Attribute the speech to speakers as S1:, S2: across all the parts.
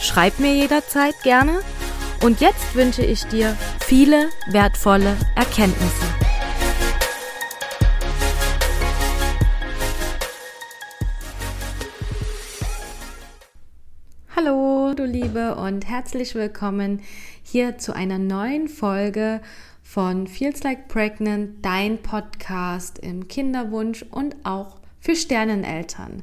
S1: Schreib mir jederzeit gerne. Und jetzt wünsche ich dir viele wertvolle Erkenntnisse. Hallo, du Liebe, und herzlich willkommen hier zu einer neuen Folge von Feels Like Pregnant, dein Podcast im Kinderwunsch und auch für Sterneneltern.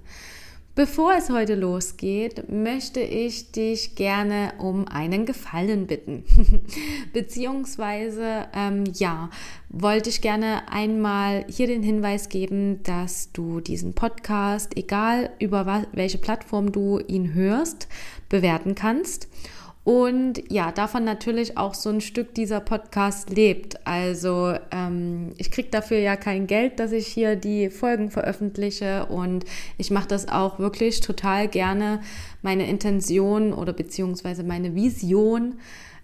S1: Bevor es heute losgeht, möchte ich dich gerne um einen Gefallen bitten. Beziehungsweise, ähm, ja, wollte ich gerne einmal hier den Hinweis geben, dass du diesen Podcast, egal über welche Plattform du ihn hörst, bewerten kannst. Und ja, davon natürlich auch so ein Stück dieser Podcast lebt. Also ähm, ich kriege dafür ja kein Geld, dass ich hier die Folgen veröffentliche. Und ich mache das auch wirklich total gerne. Meine Intention oder beziehungsweise meine Vision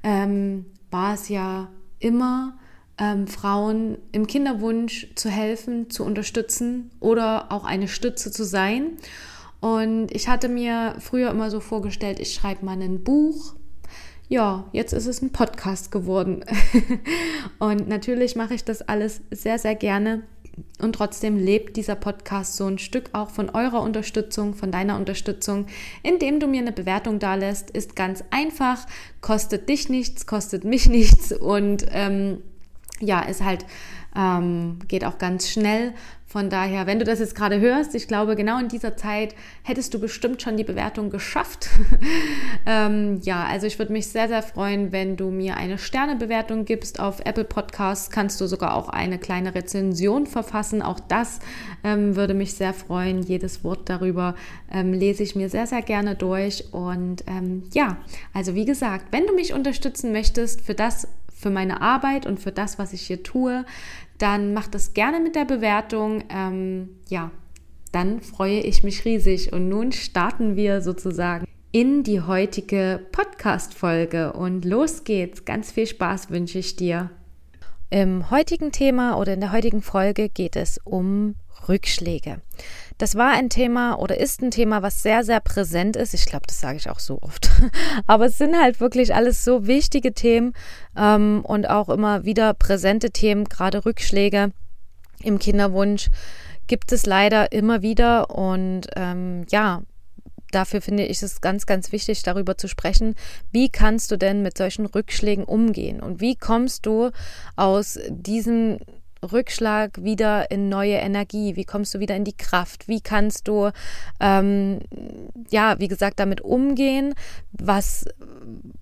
S1: ähm, war es ja immer, ähm, Frauen im Kinderwunsch zu helfen, zu unterstützen oder auch eine Stütze zu sein. Und ich hatte mir früher immer so vorgestellt, ich schreibe mal ein Buch ja, jetzt ist es ein Podcast geworden. und natürlich mache ich das alles sehr, sehr gerne. Und trotzdem lebt dieser Podcast so ein Stück auch von eurer Unterstützung, von deiner Unterstützung, indem du mir eine Bewertung da lässt. Ist ganz einfach, kostet dich nichts, kostet mich nichts und ähm, ja, ist halt ähm, geht auch ganz schnell. Von daher, wenn du das jetzt gerade hörst, ich glaube, genau in dieser Zeit hättest du bestimmt schon die Bewertung geschafft. ähm, ja, also ich würde mich sehr, sehr freuen, wenn du mir eine Sternebewertung gibst. Auf Apple Podcasts kannst du sogar auch eine kleine Rezension verfassen. Auch das ähm, würde mich sehr freuen. Jedes Wort darüber ähm, lese ich mir sehr, sehr gerne durch. Und ähm, ja, also wie gesagt, wenn du mich unterstützen möchtest für das, für meine Arbeit und für das, was ich hier tue, dann mach das gerne mit der Bewertung. Ähm, ja, dann freue ich mich riesig. Und nun starten wir sozusagen in die heutige Podcast-Folge. Und los geht's. Ganz viel Spaß wünsche ich dir. Im heutigen Thema oder in der heutigen Folge geht es um Rückschläge. Das war ein Thema oder ist ein Thema, was sehr, sehr präsent ist. Ich glaube, das sage ich auch so oft. Aber es sind halt wirklich alles so wichtige Themen ähm, und auch immer wieder präsente Themen, gerade Rückschläge im Kinderwunsch gibt es leider immer wieder. Und ähm, ja, dafür finde ich es ganz, ganz wichtig, darüber zu sprechen, wie kannst du denn mit solchen Rückschlägen umgehen und wie kommst du aus diesem Rückschlag wieder in neue Energie? Wie kommst du wieder in die Kraft? Wie kannst du, ähm, ja, wie gesagt, damit umgehen? Was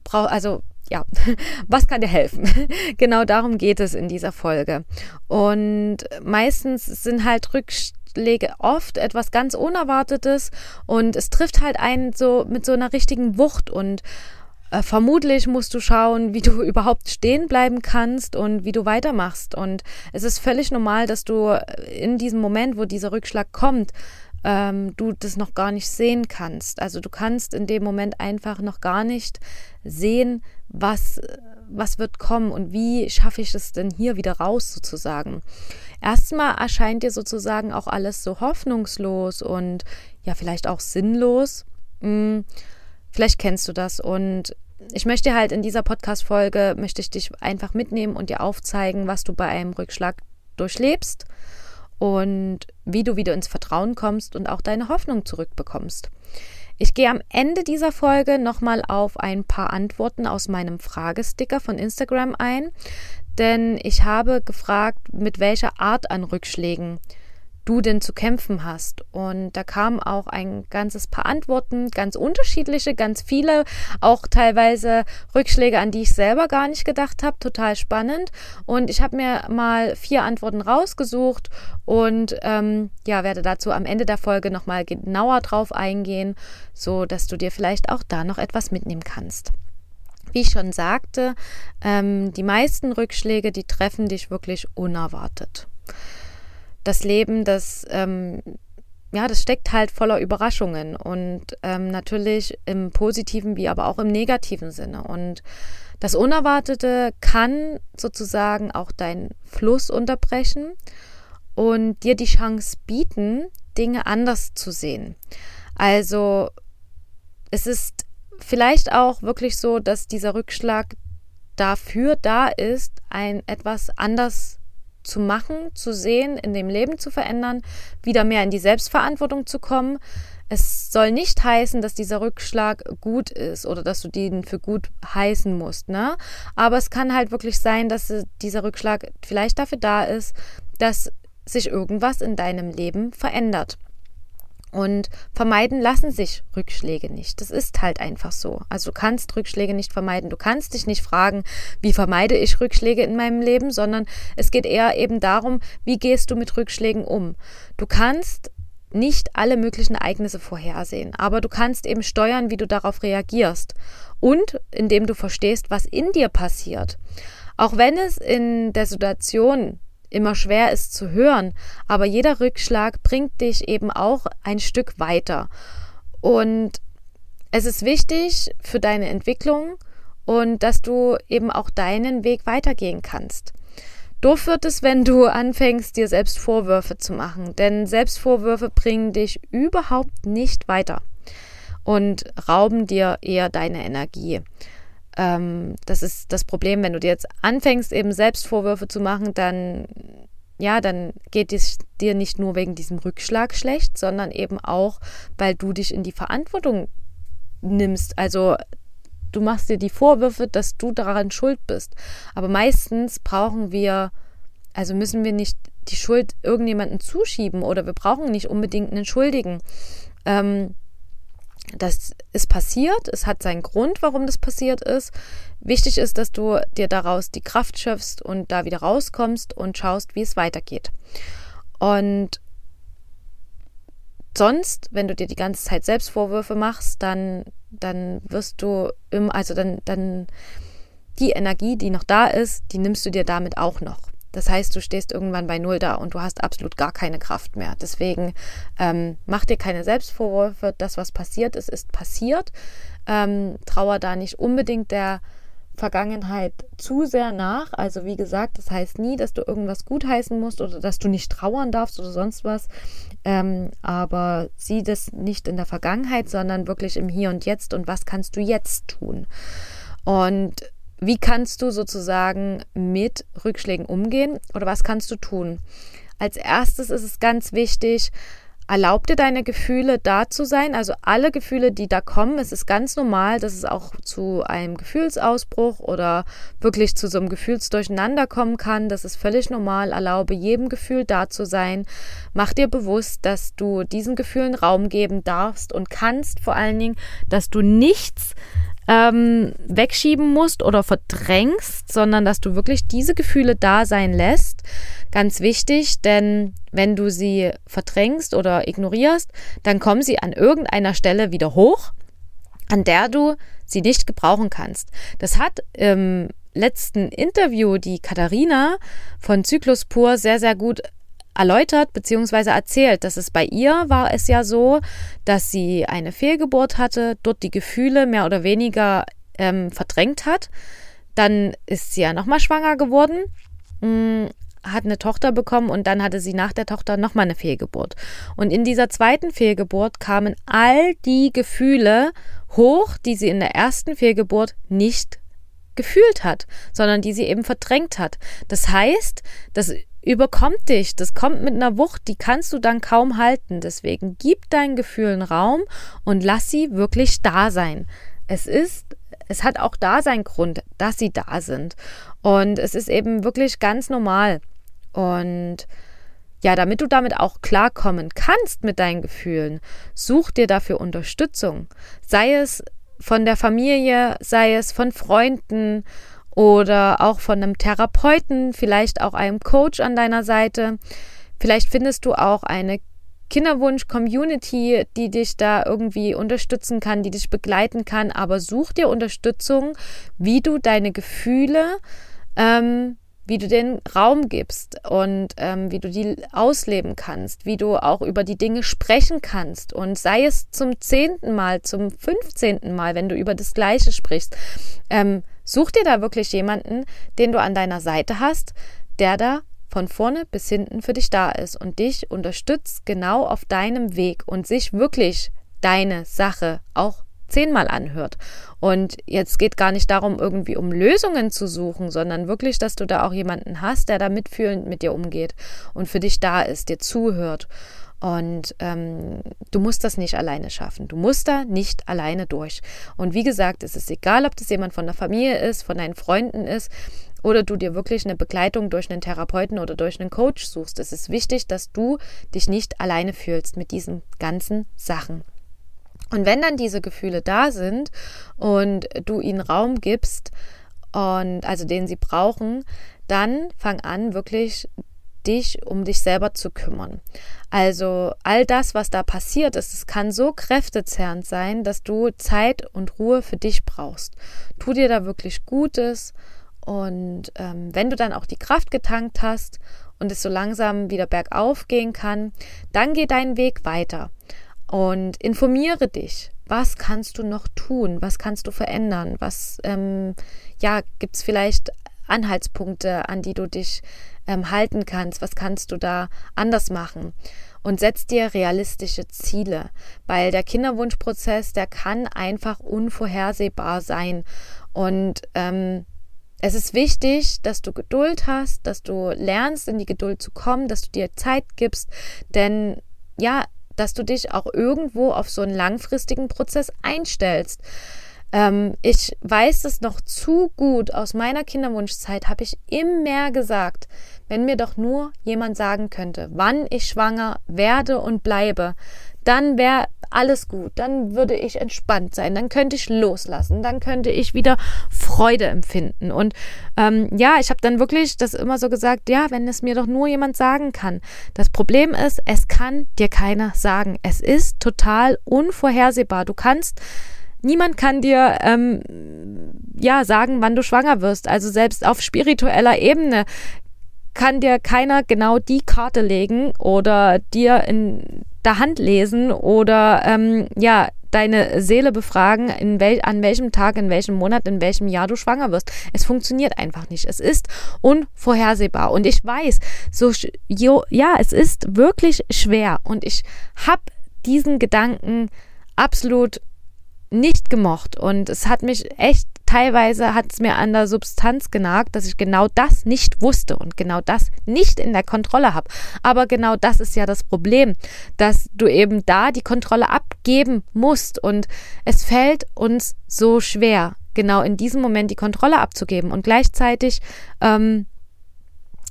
S1: braucht, also ja, was kann dir helfen? genau darum geht es in dieser Folge. Und meistens sind halt Rückschläge oft etwas ganz Unerwartetes und es trifft halt einen so mit so einer richtigen Wucht und äh, vermutlich musst du schauen, wie du überhaupt stehen bleiben kannst und wie du weitermachst. Und es ist völlig normal, dass du in diesem Moment, wo dieser Rückschlag kommt, ähm, du das noch gar nicht sehen kannst. Also du kannst in dem Moment einfach noch gar nicht sehen, was, was wird kommen und wie schaffe ich es denn hier wieder raus sozusagen. Erstmal erscheint dir sozusagen auch alles so hoffnungslos und ja vielleicht auch sinnlos. Hm Vielleicht kennst du das und ich möchte halt in dieser Podcast-Folge, möchte ich dich einfach mitnehmen und dir aufzeigen, was du bei einem Rückschlag durchlebst und wie du wieder ins Vertrauen kommst und auch deine Hoffnung zurückbekommst. Ich gehe am Ende dieser Folge nochmal auf ein paar Antworten aus meinem Fragesticker von Instagram ein, denn ich habe gefragt, mit welcher Art an Rückschlägen du denn zu kämpfen hast. Und da kamen auch ein ganzes paar Antworten, ganz unterschiedliche, ganz viele, auch teilweise Rückschläge, an die ich selber gar nicht gedacht habe, total spannend. Und ich habe mir mal vier Antworten rausgesucht und ähm, ja, werde dazu am Ende der Folge nochmal genauer drauf eingehen, so dass du dir vielleicht auch da noch etwas mitnehmen kannst. Wie ich schon sagte, ähm, die meisten Rückschläge, die treffen dich wirklich unerwartet das Leben, das, ähm, ja, das steckt halt voller Überraschungen und ähm, natürlich im positiven wie aber auch im negativen Sinne. Und das Unerwartete kann sozusagen auch deinen Fluss unterbrechen und dir die Chance bieten, Dinge anders zu sehen. Also es ist vielleicht auch wirklich so, dass dieser Rückschlag dafür da ist, ein etwas anders zu machen, zu sehen, in dem Leben zu verändern, wieder mehr in die Selbstverantwortung zu kommen. Es soll nicht heißen, dass dieser Rückschlag gut ist oder dass du den für gut heißen musst, ne? Aber es kann halt wirklich sein, dass dieser Rückschlag vielleicht dafür da ist, dass sich irgendwas in deinem Leben verändert. Und vermeiden lassen sich Rückschläge nicht. Das ist halt einfach so. Also du kannst Rückschläge nicht vermeiden. Du kannst dich nicht fragen, wie vermeide ich Rückschläge in meinem Leben, sondern es geht eher eben darum, wie gehst du mit Rückschlägen um. Du kannst nicht alle möglichen Ereignisse vorhersehen, aber du kannst eben steuern, wie du darauf reagierst und indem du verstehst, was in dir passiert. Auch wenn es in der Situation immer schwer ist zu hören, aber jeder Rückschlag bringt dich eben auch ein Stück weiter. Und es ist wichtig für deine Entwicklung und dass du eben auch deinen Weg weitergehen kannst. Doof wird es, wenn du anfängst, dir selbst Vorwürfe zu machen, denn Selbstvorwürfe bringen dich überhaupt nicht weiter und rauben dir eher deine Energie. Ähm, das ist das Problem, wenn du dir jetzt anfängst, eben Selbstvorwürfe zu machen, dann ja, dann geht es dir nicht nur wegen diesem Rückschlag schlecht, sondern eben auch, weil du dich in die Verantwortung nimmst. Also du machst dir die Vorwürfe, dass du daran schuld bist. Aber meistens brauchen wir, also müssen wir nicht die Schuld irgendjemandem zuschieben oder wir brauchen nicht unbedingt einen Schuldigen. Ähm, das ist passiert, es hat seinen Grund, warum das passiert ist. Wichtig ist, dass du dir daraus die Kraft schöpfst und da wieder rauskommst und schaust, wie es weitergeht. Und sonst, wenn du dir die ganze Zeit Selbstvorwürfe machst, dann, dann wirst du im, also dann, dann die Energie, die noch da ist, die nimmst du dir damit auch noch. Das heißt, du stehst irgendwann bei Null da und du hast absolut gar keine Kraft mehr. Deswegen ähm, mach dir keine Selbstvorwürfe. Das, was passiert ist, ist passiert. Ähm, trauer da nicht unbedingt der Vergangenheit zu sehr nach. Also wie gesagt, das heißt nie, dass du irgendwas gutheißen musst oder dass du nicht trauern darfst oder sonst was. Ähm, aber sieh das nicht in der Vergangenheit, sondern wirklich im Hier und Jetzt und was kannst du jetzt tun. Und wie kannst du sozusagen mit Rückschlägen umgehen oder was kannst du tun? Als erstes ist es ganz wichtig, erlaub dir deine Gefühle da zu sein. Also alle Gefühle, die da kommen, es ist ganz normal, dass es auch zu einem Gefühlsausbruch oder wirklich zu so einem Gefühlsdurcheinander kommen kann. Das ist völlig normal. Erlaube jedem Gefühl da zu sein. Mach dir bewusst, dass du diesen Gefühlen Raum geben darfst und kannst vor allen Dingen, dass du nichts ähm, wegschieben musst oder verdrängst, sondern dass du wirklich diese Gefühle da sein lässt. Ganz wichtig, denn wenn du sie verdrängst oder ignorierst, dann kommen sie an irgendeiner Stelle wieder hoch, an der du sie nicht gebrauchen kannst. Das hat im letzten Interview die Katharina von Zyklus Pur sehr, sehr gut erläutert bzw. erzählt, dass es bei ihr war es ja so, dass sie eine Fehlgeburt hatte, dort die Gefühle mehr oder weniger ähm, verdrängt hat. Dann ist sie ja nochmal schwanger geworden, mh, mm, hat eine Tochter bekommen und dann hatte sie nach der Tochter nochmal eine Fehlgeburt. Und in dieser zweiten Fehlgeburt kamen all die Gefühle hoch, die sie in der ersten Fehlgeburt nicht gefühlt hat, sondern die sie eben verdrängt hat. Das heißt, das überkommt dich. Das kommt mit einer Wucht, die kannst du dann kaum halten. Deswegen gib deinen Gefühlen Raum und lass sie wirklich da sein. Es ist, es hat auch da seinen Grund, dass sie da sind. Und es ist eben wirklich ganz normal. Und ja, damit du damit auch klarkommen kannst mit deinen Gefühlen, such dir dafür Unterstützung. Sei es von der Familie, sei es von Freunden oder auch von einem Therapeuten, vielleicht auch einem Coach an deiner Seite. Vielleicht findest du auch eine Kinderwunsch-Community, die dich da irgendwie unterstützen kann, die dich begleiten kann. Aber such dir Unterstützung, wie du deine Gefühle ähm, wie du den Raum gibst und ähm, wie du die ausleben kannst, wie du auch über die Dinge sprechen kannst und sei es zum zehnten Mal, zum fünfzehnten Mal, wenn du über das Gleiche sprichst, ähm, such dir da wirklich jemanden, den du an deiner Seite hast, der da von vorne bis hinten für dich da ist und dich unterstützt genau auf deinem Weg und sich wirklich deine Sache auch zehnmal anhört. Und jetzt geht gar nicht darum, irgendwie um Lösungen zu suchen, sondern wirklich, dass du da auch jemanden hast, der da mitfühlend mit dir umgeht und für dich da ist, dir zuhört. Und ähm, du musst das nicht alleine schaffen. Du musst da nicht alleine durch. Und wie gesagt, es ist egal, ob das jemand von der Familie ist, von deinen Freunden ist oder du dir wirklich eine Begleitung durch einen Therapeuten oder durch einen Coach suchst. Es ist wichtig, dass du dich nicht alleine fühlst mit diesen ganzen Sachen. Und wenn dann diese Gefühle da sind und du ihnen Raum gibst und also den sie brauchen, dann fang an wirklich dich um dich selber zu kümmern. Also all das, was da passiert ist, es kann so kräftezerrend sein, dass du Zeit und Ruhe für dich brauchst. Tu dir da wirklich Gutes und ähm, wenn du dann auch die Kraft getankt hast und es so langsam wieder bergauf gehen kann, dann geh deinen Weg weiter und informiere dich. Was kannst du noch tun? Was kannst du verändern? Was, ähm, ja, gibt es vielleicht Anhaltspunkte, an die du dich ähm, halten kannst? Was kannst du da anders machen? Und setz dir realistische Ziele, weil der Kinderwunschprozess, der kann einfach unvorhersehbar sein. Und ähm, es ist wichtig, dass du Geduld hast, dass du lernst, in die Geduld zu kommen, dass du dir Zeit gibst, denn ja, dass du dich auch irgendwo auf so einen langfristigen Prozess einstellst. Ähm, ich weiß es noch zu gut. Aus meiner Kinderwunschzeit habe ich immer gesagt, wenn mir doch nur jemand sagen könnte, wann ich schwanger werde und bleibe, dann wäre alles gut, dann würde ich entspannt sein, dann könnte ich loslassen, dann könnte ich wieder Freude empfinden. Und ähm, ja, ich habe dann wirklich das immer so gesagt, ja, wenn es mir doch nur jemand sagen kann. Das Problem ist, es kann dir keiner sagen. Es ist total unvorhersehbar. Du kannst Niemand kann dir ähm, ja sagen, wann du schwanger wirst. Also selbst auf spiritueller Ebene kann dir keiner genau die Karte legen oder dir in der Hand lesen oder ähm, ja deine Seele befragen, in wel an welchem Tag, in welchem Monat, in welchem Jahr du schwanger wirst. Es funktioniert einfach nicht. Es ist unvorhersehbar. Und ich weiß, so jo, ja, es ist wirklich schwer. Und ich habe diesen Gedanken absolut nicht gemocht. Und es hat mich echt teilweise hat es mir an der Substanz genagt, dass ich genau das nicht wusste und genau das nicht in der Kontrolle habe. Aber genau das ist ja das Problem, dass du eben da die Kontrolle abgeben musst und es fällt uns so schwer, genau in diesem Moment die Kontrolle abzugeben und gleichzeitig ähm,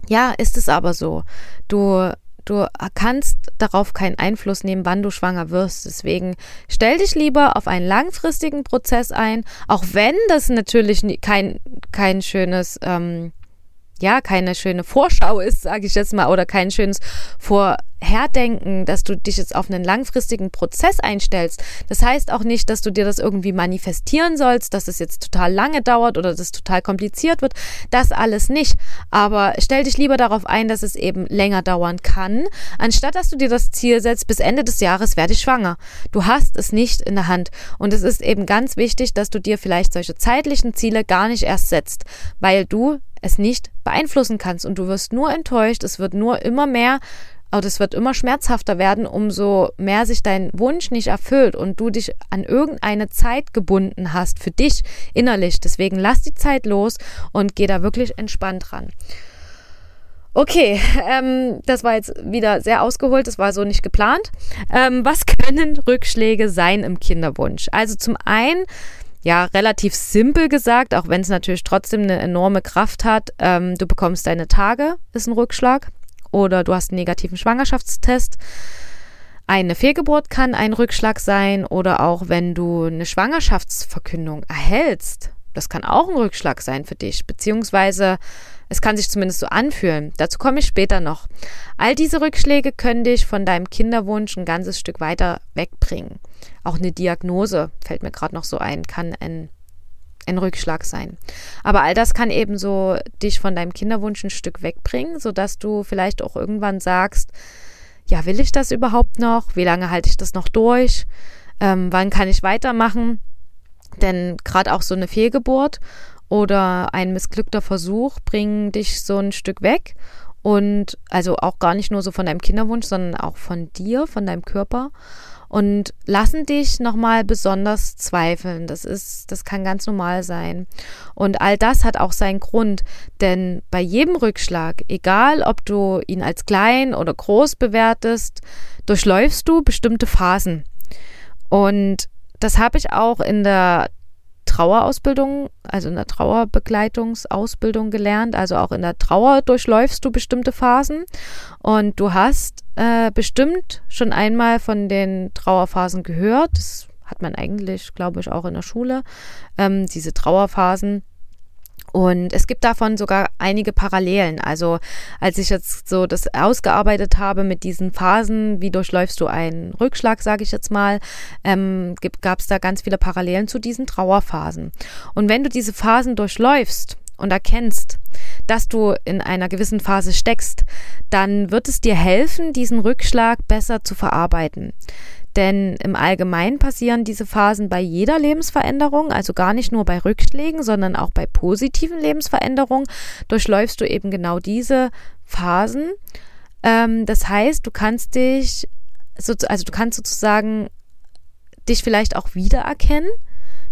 S1: ja, ist es aber so. Du Du kannst darauf keinen Einfluss nehmen, wann du schwanger wirst. Deswegen stell dich lieber auf einen langfristigen Prozess ein, auch wenn das natürlich kein, kein schönes ähm, ja keine schöne Vorschau ist, sage ich jetzt mal, oder kein schönes Vorherdenken, dass du dich jetzt auf einen langfristigen Prozess einstellst. Das heißt auch nicht, dass du dir das irgendwie manifestieren sollst, dass es jetzt total lange dauert oder dass es total kompliziert wird. Das alles nicht. Aber stell dich lieber darauf ein, dass es eben länger dauern kann, anstatt dass du dir das Ziel setzt, bis Ende des Jahres werde ich schwanger. Du hast es nicht in der Hand. Und es ist eben ganz wichtig, dass du dir vielleicht solche zeitlichen Ziele gar nicht erst setzt, weil du es nicht beeinflussen kannst und du wirst nur enttäuscht, es wird nur immer mehr oder es wird immer schmerzhafter werden, umso mehr sich dein Wunsch nicht erfüllt und du dich an irgendeine Zeit gebunden hast für dich innerlich. Deswegen lass die Zeit los und geh da wirklich entspannt ran. Okay, ähm, das war jetzt wieder sehr ausgeholt, das war so nicht geplant. Ähm, was können Rückschläge sein im Kinderwunsch? Also zum einen ja, relativ simpel gesagt, auch wenn es natürlich trotzdem eine enorme Kraft hat. Ähm, du bekommst deine Tage, ist ein Rückschlag. oder du hast einen negativen Schwangerschaftstest. Eine Fehlgeburt kann ein Rückschlag sein oder auch wenn du eine Schwangerschaftsverkündung erhältst. Das kann auch ein Rückschlag sein für dich, beziehungsweise es kann sich zumindest so anfühlen. Dazu komme ich später noch. All diese Rückschläge können dich von deinem Kinderwunsch ein ganzes Stück weiter wegbringen. Auch eine Diagnose, fällt mir gerade noch so ein, kann ein, ein Rückschlag sein. Aber all das kann eben so dich von deinem Kinderwunsch ein Stück wegbringen, sodass du vielleicht auch irgendwann sagst, ja, will ich das überhaupt noch? Wie lange halte ich das noch durch? Ähm, wann kann ich weitermachen? Denn gerade auch so eine Fehlgeburt oder ein missglückter Versuch bringen dich so ein Stück weg. Und also auch gar nicht nur so von deinem Kinderwunsch, sondern auch von dir, von deinem Körper. Und lassen dich nochmal besonders zweifeln. Das ist, das kann ganz normal sein. Und all das hat auch seinen Grund. Denn bei jedem Rückschlag, egal ob du ihn als klein oder groß bewertest, durchläufst du bestimmte Phasen. Und das habe ich auch in der Trauerausbildung, also in der Trauerbegleitungsausbildung gelernt. Also auch in der Trauer durchläufst du bestimmte Phasen und du hast äh, bestimmt schon einmal von den Trauerphasen gehört. Das hat man eigentlich, glaube ich, auch in der Schule. Ähm, diese Trauerphasen und es gibt davon sogar einige Parallelen. Also als ich jetzt so das ausgearbeitet habe mit diesen Phasen, wie durchläufst du einen Rückschlag, sage ich jetzt mal, ähm, gab es da ganz viele Parallelen zu diesen Trauerphasen. Und wenn du diese Phasen durchläufst und erkennst, dass du in einer gewissen Phase steckst, dann wird es dir helfen, diesen Rückschlag besser zu verarbeiten. Denn im Allgemeinen passieren diese Phasen bei jeder Lebensveränderung, also gar nicht nur bei Rückschlägen, sondern auch bei positiven Lebensveränderungen, durchläufst du eben genau diese Phasen. Ähm, das heißt, du kannst dich, also du kannst sozusagen dich vielleicht auch wiedererkennen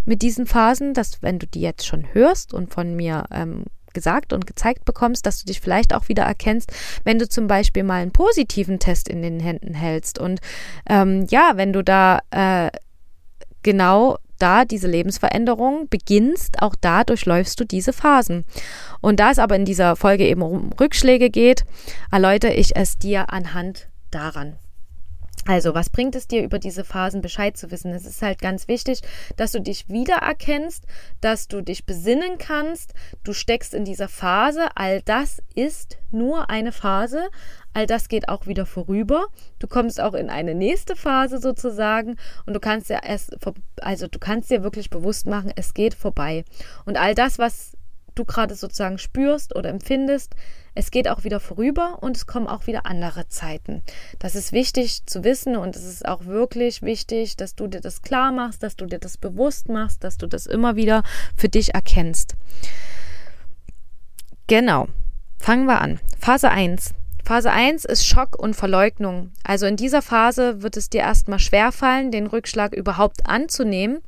S1: mit diesen Phasen, dass wenn du die jetzt schon hörst und von mir ähm, gesagt und gezeigt bekommst, dass du dich vielleicht auch wieder erkennst, wenn du zum Beispiel mal einen positiven Test in den Händen hältst. Und ähm, ja, wenn du da äh, genau da diese Lebensveränderung beginnst, auch da durchläufst du diese Phasen. Und da es aber in dieser Folge eben um Rückschläge geht, erläutere ich es dir anhand daran. Also, was bringt es dir, über diese Phasen Bescheid zu wissen? Es ist halt ganz wichtig, dass du dich wiedererkennst, dass du dich besinnen kannst. Du steckst in dieser Phase. All das ist nur eine Phase. All das geht auch wieder vorüber. Du kommst auch in eine nächste Phase sozusagen und du kannst ja erst, also du kannst dir wirklich bewusst machen, es geht vorbei. Und all das, was du gerade sozusagen spürst oder empfindest, es geht auch wieder vorüber und es kommen auch wieder andere Zeiten. Das ist wichtig zu wissen und es ist auch wirklich wichtig, dass du dir das klar machst, dass du dir das bewusst machst, dass du das immer wieder für dich erkennst. Genau. Fangen wir an. Phase 1. Phase 1 ist Schock und Verleugnung. Also in dieser Phase wird es dir erstmal schwerfallen, den Rückschlag überhaupt anzunehmen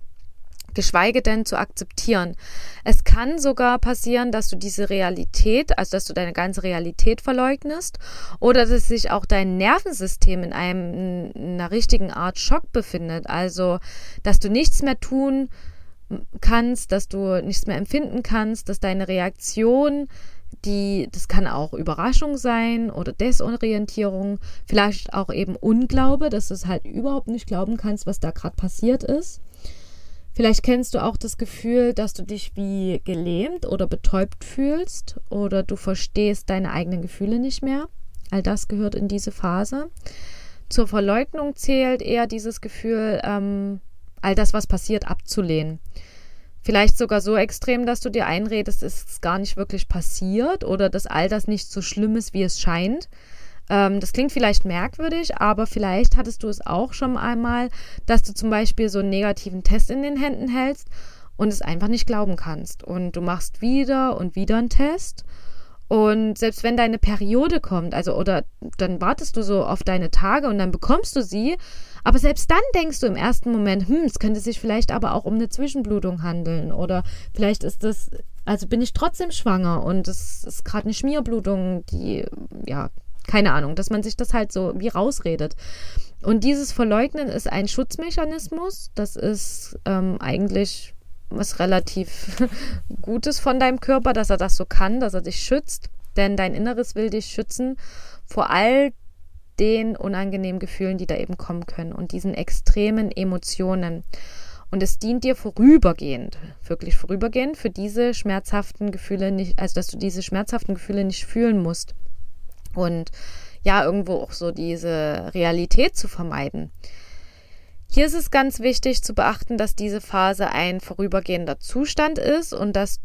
S1: geschweige denn zu akzeptieren. Es kann sogar passieren, dass du diese Realität, also dass du deine ganze Realität verleugnest oder dass sich auch dein Nervensystem in einem in einer richtigen Art Schock befindet, also dass du nichts mehr tun kannst, dass du nichts mehr empfinden kannst, dass deine Reaktion die, das kann auch Überraschung sein oder Desorientierung, vielleicht auch eben Unglaube, dass du es halt überhaupt nicht glauben kannst, was da gerade passiert ist. Vielleicht kennst du auch das Gefühl, dass du dich wie gelähmt oder betäubt fühlst oder du verstehst deine eigenen Gefühle nicht mehr. All das gehört in diese Phase. Zur Verleugnung zählt eher dieses Gefühl, ähm, all das, was passiert, abzulehnen. Vielleicht sogar so extrem, dass du dir einredest, es ist gar nicht wirklich passiert oder dass all das nicht so schlimm ist, wie es scheint. Ähm, das klingt vielleicht merkwürdig, aber vielleicht hattest du es auch schon einmal, dass du zum Beispiel so einen negativen Test in den Händen hältst und es einfach nicht glauben kannst. Und du machst wieder und wieder einen Test. Und selbst wenn deine Periode kommt, also oder dann wartest du so auf deine Tage und dann bekommst du sie, aber selbst dann denkst du im ersten Moment, hm, es könnte sich vielleicht aber auch um eine Zwischenblutung handeln oder vielleicht ist das, also bin ich trotzdem schwanger und es ist gerade eine Schmierblutung, die ja keine Ahnung, dass man sich das halt so wie rausredet. Und dieses Verleugnen ist ein Schutzmechanismus. Das ist ähm, eigentlich was relativ Gutes von deinem Körper, dass er das so kann, dass er dich schützt. Denn dein Inneres will dich schützen vor all den unangenehmen Gefühlen, die da eben kommen können und diesen extremen Emotionen. Und es dient dir vorübergehend, wirklich vorübergehend, für diese schmerzhaften Gefühle nicht, also dass du diese schmerzhaften Gefühle nicht fühlen musst. Und ja, irgendwo auch so diese Realität zu vermeiden. Hier ist es ganz wichtig zu beachten, dass diese Phase ein vorübergehender Zustand ist und dass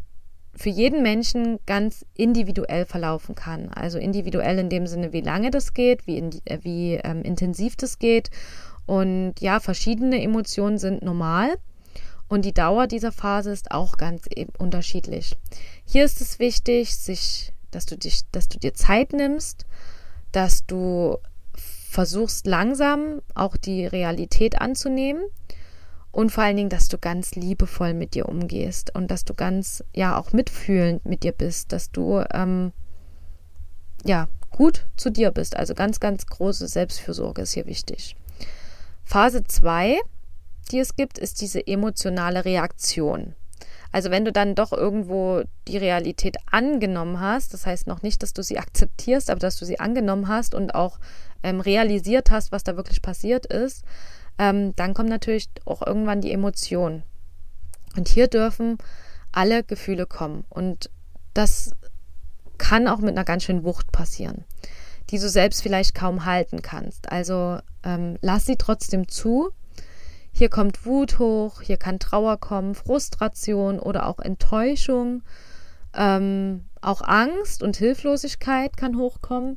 S1: für jeden Menschen ganz individuell verlaufen kann. Also individuell in dem Sinne, wie lange das geht, wie, in, äh, wie ähm, intensiv das geht. Und ja, verschiedene Emotionen sind normal. Und die Dauer dieser Phase ist auch ganz unterschiedlich. Hier ist es wichtig, sich, dass du dich, dass du dir Zeit nimmst, dass du versuchst langsam auch die Realität anzunehmen und vor allen Dingen, dass du ganz liebevoll mit dir umgehst und dass du ganz, ja, auch mitfühlend mit dir bist, dass du, ähm, ja, gut zu dir bist. Also ganz, ganz große Selbstfürsorge ist hier wichtig. Phase 2, die es gibt, ist diese emotionale Reaktion. Also wenn du dann doch irgendwo die Realität angenommen hast, das heißt noch nicht, dass du sie akzeptierst, aber dass du sie angenommen hast und auch ähm, realisiert hast, was da wirklich passiert ist, ähm, dann kommt natürlich auch irgendwann die Emotion. Und hier dürfen alle Gefühle kommen. Und das kann auch mit einer ganz schönen Wucht passieren, die du selbst vielleicht kaum halten kannst. Also ähm, lass sie trotzdem zu. Hier kommt Wut hoch, hier kann Trauer kommen, Frustration oder auch Enttäuschung. Ähm, auch Angst und Hilflosigkeit kann hochkommen.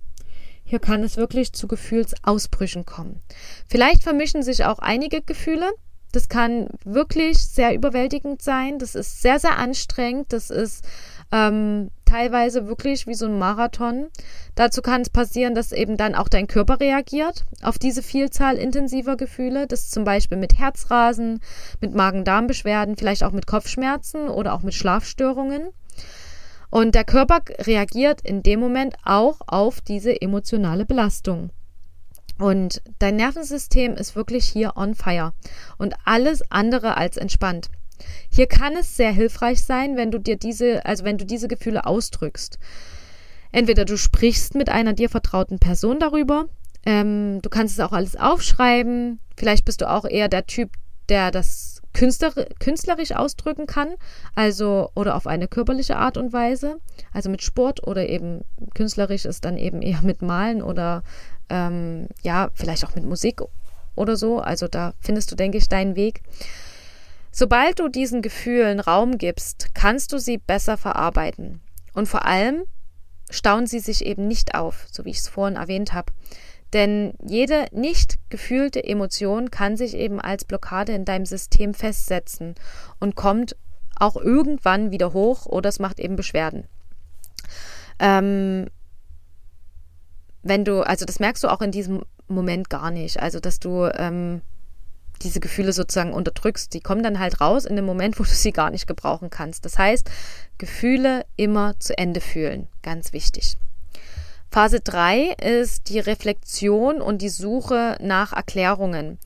S1: Hier kann es wirklich zu Gefühlsausbrüchen kommen. Vielleicht vermischen sich auch einige Gefühle. Das kann wirklich sehr überwältigend sein. Das ist sehr, sehr anstrengend. Das ist ähm, teilweise wirklich wie so ein Marathon. Dazu kann es passieren, dass eben dann auch dein Körper reagiert auf diese Vielzahl intensiver Gefühle. Das zum Beispiel mit Herzrasen, mit Magen-Darm-Beschwerden, vielleicht auch mit Kopfschmerzen oder auch mit Schlafstörungen. Und der Körper reagiert in dem Moment auch auf diese emotionale Belastung. Und dein Nervensystem ist wirklich hier on fire und alles andere als entspannt. Hier kann es sehr hilfreich sein, wenn du dir diese, also wenn du diese Gefühle ausdrückst. Entweder du sprichst mit einer dir vertrauten Person darüber, ähm, du kannst es auch alles aufschreiben. Vielleicht bist du auch eher der Typ, der das Künstler, künstlerisch ausdrücken kann, also oder auf eine körperliche Art und Weise, also mit Sport oder eben künstlerisch ist dann eben eher mit Malen oder ähm, ja, vielleicht auch mit Musik oder so. Also da findest du, denke ich, deinen Weg. Sobald du diesen Gefühlen Raum gibst, kannst du sie besser verarbeiten. Und vor allem stauen sie sich eben nicht auf, so wie ich es vorhin erwähnt habe. Denn jede nicht gefühlte Emotion kann sich eben als Blockade in deinem System festsetzen und kommt auch irgendwann wieder hoch oder es macht eben Beschwerden. Ähm, wenn du, also das merkst du auch in diesem Moment gar nicht, also dass du ähm, diese Gefühle sozusagen unterdrückst, die kommen dann halt raus in dem Moment, wo du sie gar nicht gebrauchen kannst. Das heißt, Gefühle immer zu Ende fühlen, ganz wichtig. Phase 3 ist die Reflexion und die Suche nach Erklärungen.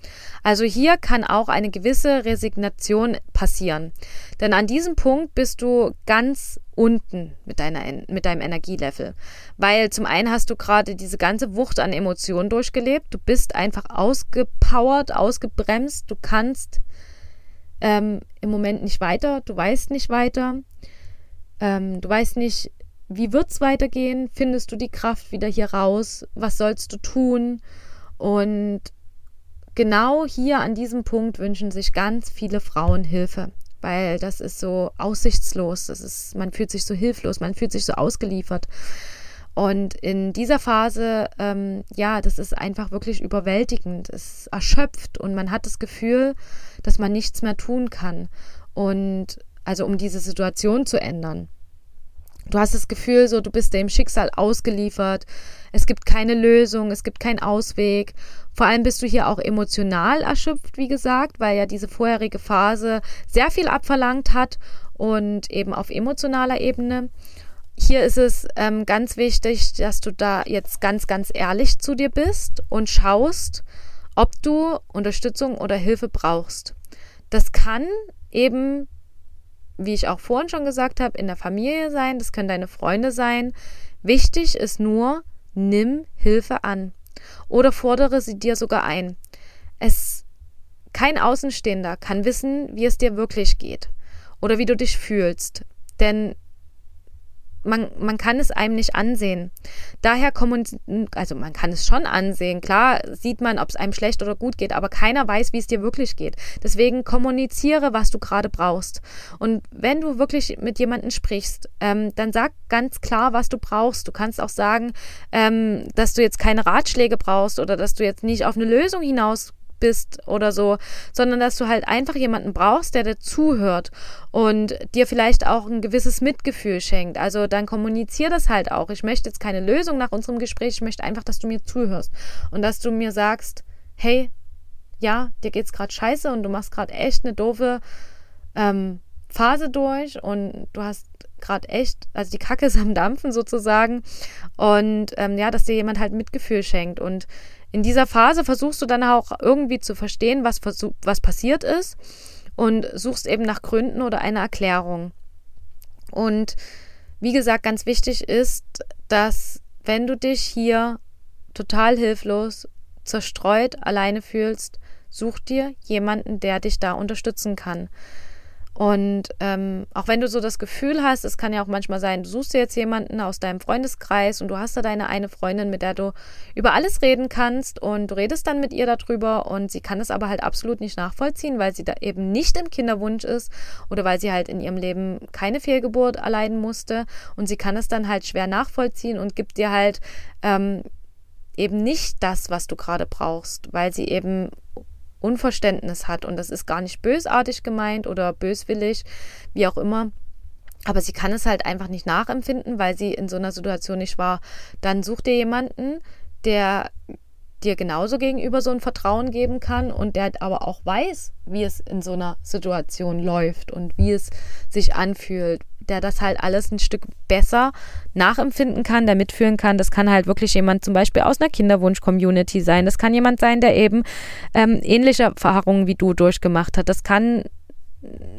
S1: Also hier kann auch eine gewisse Resignation passieren. Denn an diesem Punkt bist du ganz unten mit, deiner, mit deinem Energielevel. Weil zum einen hast du gerade diese ganze Wucht an Emotionen durchgelebt. Du bist einfach ausgepowert, ausgebremst. Du kannst ähm, im Moment nicht weiter. Du weißt nicht weiter. Ähm, du weißt nicht, wie wird es weitergehen? Findest du die Kraft wieder hier raus? Was sollst du tun? Und genau hier an diesem Punkt wünschen sich ganz viele Frauen Hilfe, weil das ist so aussichtslos, das ist, man fühlt sich so hilflos, man fühlt sich so ausgeliefert. Und in dieser Phase, ähm, ja, das ist einfach wirklich überwältigend. Es erschöpft und man hat das Gefühl, dass man nichts mehr tun kann. Und also um diese Situation zu ändern. Du hast das Gefühl, so du bist dem Schicksal ausgeliefert. Es gibt keine Lösung, es gibt keinen Ausweg. Vor allem bist du hier auch emotional erschöpft, wie gesagt, weil ja diese vorherige Phase sehr viel abverlangt hat und eben auf emotionaler Ebene. Hier ist es ähm, ganz wichtig, dass du da jetzt ganz, ganz ehrlich zu dir bist und schaust, ob du Unterstützung oder Hilfe brauchst. Das kann eben wie ich auch vorhin schon gesagt habe, in der Familie sein, das können deine Freunde sein. Wichtig ist nur, nimm Hilfe an oder fordere sie dir sogar ein. Es kein Außenstehender kann wissen, wie es dir wirklich geht oder wie du dich fühlst, denn man, man kann es einem nicht ansehen. Daher kommen, also man kann es schon ansehen. Klar sieht man, ob es einem schlecht oder gut geht, aber keiner weiß, wie es dir wirklich geht. Deswegen kommuniziere, was du gerade brauchst. Und wenn du wirklich mit jemandem sprichst, ähm, dann sag ganz klar, was du brauchst. Du kannst auch sagen, ähm, dass du jetzt keine Ratschläge brauchst oder dass du jetzt nicht auf eine Lösung hinaus bist oder so, sondern dass du halt einfach jemanden brauchst, der dir zuhört und dir vielleicht auch ein gewisses Mitgefühl schenkt. Also dann kommunizier das halt auch. Ich möchte jetzt keine Lösung nach unserem Gespräch, ich möchte einfach, dass du mir zuhörst und dass du mir sagst, hey, ja, dir geht's gerade scheiße und du machst gerade echt eine doofe ähm, Phase durch und du hast gerade echt, also die Kacke ist am Dampfen sozusagen. Und ähm, ja, dass dir jemand halt Mitgefühl schenkt. Und in dieser Phase versuchst du dann auch irgendwie zu verstehen, was, was passiert ist und suchst eben nach Gründen oder einer Erklärung. Und wie gesagt, ganz wichtig ist, dass wenn du dich hier total hilflos, zerstreut, alleine fühlst, such dir jemanden, der dich da unterstützen kann. Und ähm, auch wenn du so das Gefühl hast, es kann ja auch manchmal sein, du suchst dir jetzt jemanden aus deinem Freundeskreis und du hast da deine eine Freundin, mit der du über alles reden kannst und du redest dann mit ihr darüber und sie kann es aber halt absolut nicht nachvollziehen, weil sie da eben nicht im Kinderwunsch ist oder weil sie halt in ihrem Leben keine Fehlgeburt erleiden musste und sie kann es dann halt schwer nachvollziehen und gibt dir halt ähm, eben nicht das, was du gerade brauchst, weil sie eben Unverständnis hat. Und das ist gar nicht bösartig gemeint oder böswillig, wie auch immer. Aber sie kann es halt einfach nicht nachempfinden, weil sie in so einer Situation nicht war. Dann such dir jemanden, der dir genauso gegenüber so ein Vertrauen geben kann und der aber auch weiß, wie es in so einer Situation läuft und wie es sich anfühlt, der das halt alles ein Stück besser nachempfinden kann, der mitfühlen kann. Das kann halt wirklich jemand zum Beispiel aus einer Kinderwunsch-Community sein. Das kann jemand sein, der eben ähm, ähnliche Erfahrungen wie du durchgemacht hat. Das kann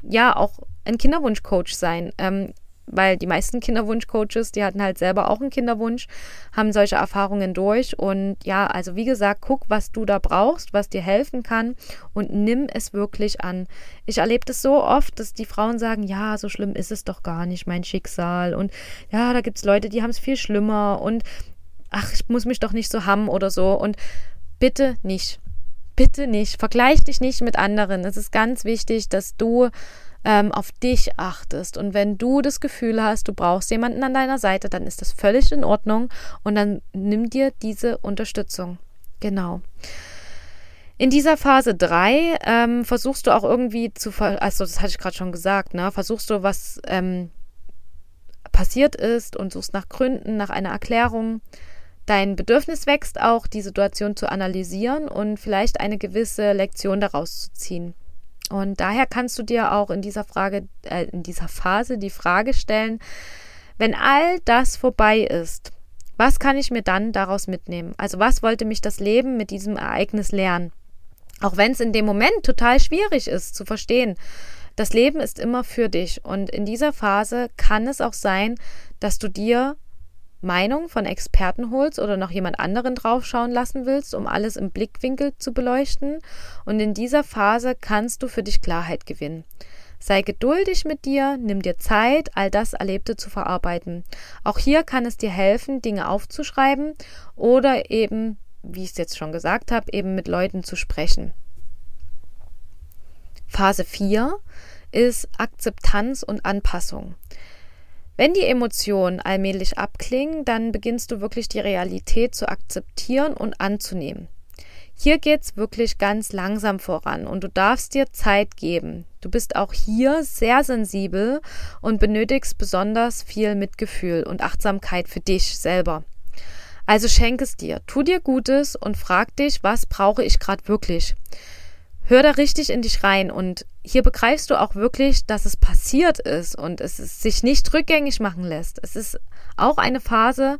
S1: ja auch ein Kinderwunsch-Coach sein. Ähm, weil die meisten Kinderwunsch-Coaches, die hatten halt selber auch einen Kinderwunsch, haben solche Erfahrungen durch. Und ja, also wie gesagt, guck, was du da brauchst, was dir helfen kann und nimm es wirklich an. Ich erlebe das so oft, dass die Frauen sagen, ja, so schlimm ist es doch gar nicht, mein Schicksal. Und ja, da gibt es Leute, die haben es viel schlimmer und ach, ich muss mich doch nicht so haben oder so. Und bitte nicht. Bitte nicht. Vergleich dich nicht mit anderen. Es ist ganz wichtig, dass du ähm, auf dich achtest. Und wenn du das Gefühl hast, du brauchst jemanden an deiner Seite, dann ist das völlig in Ordnung und dann nimm dir diese Unterstützung. Genau. In dieser Phase 3 ähm, versuchst du auch irgendwie zu, also das hatte ich gerade schon gesagt, ne, versuchst du, was ähm, passiert ist und suchst nach Gründen, nach einer Erklärung. Dein Bedürfnis wächst auch, die Situation zu analysieren und vielleicht eine gewisse Lektion daraus zu ziehen. Und daher kannst du dir auch in dieser Frage, äh, in dieser Phase die Frage stellen, wenn all das vorbei ist, was kann ich mir dann daraus mitnehmen? Also was wollte mich das Leben mit diesem Ereignis lernen? Auch wenn es in dem Moment total schwierig ist zu verstehen. Das Leben ist immer für dich und in dieser Phase kann es auch sein, dass du dir Meinung von Experten holst oder noch jemand anderen draufschauen lassen willst, um alles im Blickwinkel zu beleuchten. Und in dieser Phase kannst du für dich Klarheit gewinnen. Sei geduldig mit dir, nimm dir Zeit, all das Erlebte zu verarbeiten. Auch hier kann es dir helfen, Dinge aufzuschreiben oder eben, wie ich es jetzt schon gesagt habe, eben mit Leuten zu sprechen. Phase 4 ist Akzeptanz und Anpassung. Wenn die Emotionen allmählich abklingen, dann beginnst du wirklich die Realität zu akzeptieren und anzunehmen. Hier geht's wirklich ganz langsam voran und du darfst dir Zeit geben. Du bist auch hier sehr sensibel und benötigst besonders viel Mitgefühl und Achtsamkeit für dich selber. Also schenk es dir, tu dir Gutes und frag dich, was brauche ich gerade wirklich. Hör da richtig in dich rein und hier begreifst du auch wirklich, dass es passiert ist und es sich nicht rückgängig machen lässt. Es ist auch eine Phase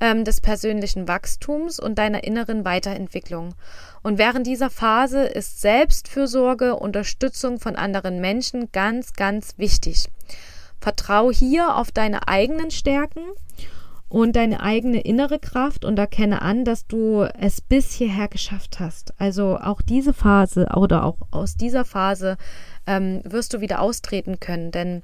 S1: ähm, des persönlichen Wachstums und deiner inneren Weiterentwicklung. Und während dieser Phase ist Selbstfürsorge, Unterstützung von anderen Menschen ganz, ganz wichtig. Vertrau hier auf deine eigenen Stärken und deine eigene innere Kraft und erkenne an, dass du es bis hierher geschafft hast. Also auch diese Phase oder auch aus dieser Phase ähm, wirst du wieder austreten können, denn